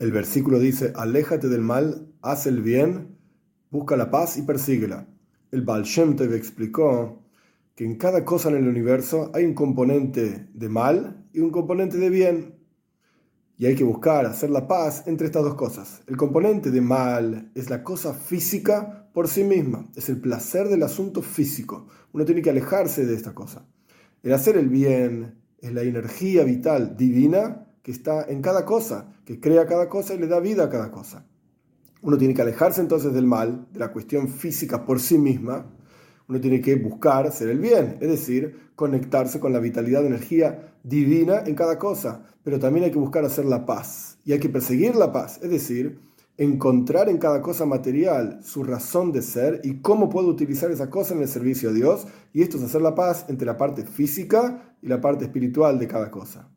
El versículo dice, aléjate del mal, haz el bien, busca la paz y persíguela. El Baal Shem Tov explicó que en cada cosa en el universo hay un componente de mal y un componente de bien. Y hay que buscar hacer la paz entre estas dos cosas. El componente de mal es la cosa física por sí misma, es el placer del asunto físico. Uno tiene que alejarse de esta cosa. El hacer el bien es la energía vital divina está en cada cosa, que crea cada cosa y le da vida a cada cosa. Uno tiene que alejarse entonces del mal, de la cuestión física por sí misma. Uno tiene que buscar hacer el bien, es decir, conectarse con la vitalidad de energía divina en cada cosa. Pero también hay que buscar hacer la paz y hay que perseguir la paz, es decir, encontrar en cada cosa material su razón de ser y cómo puedo utilizar esa cosa en el servicio a Dios. Y esto es hacer la paz entre la parte física y la parte espiritual de cada cosa.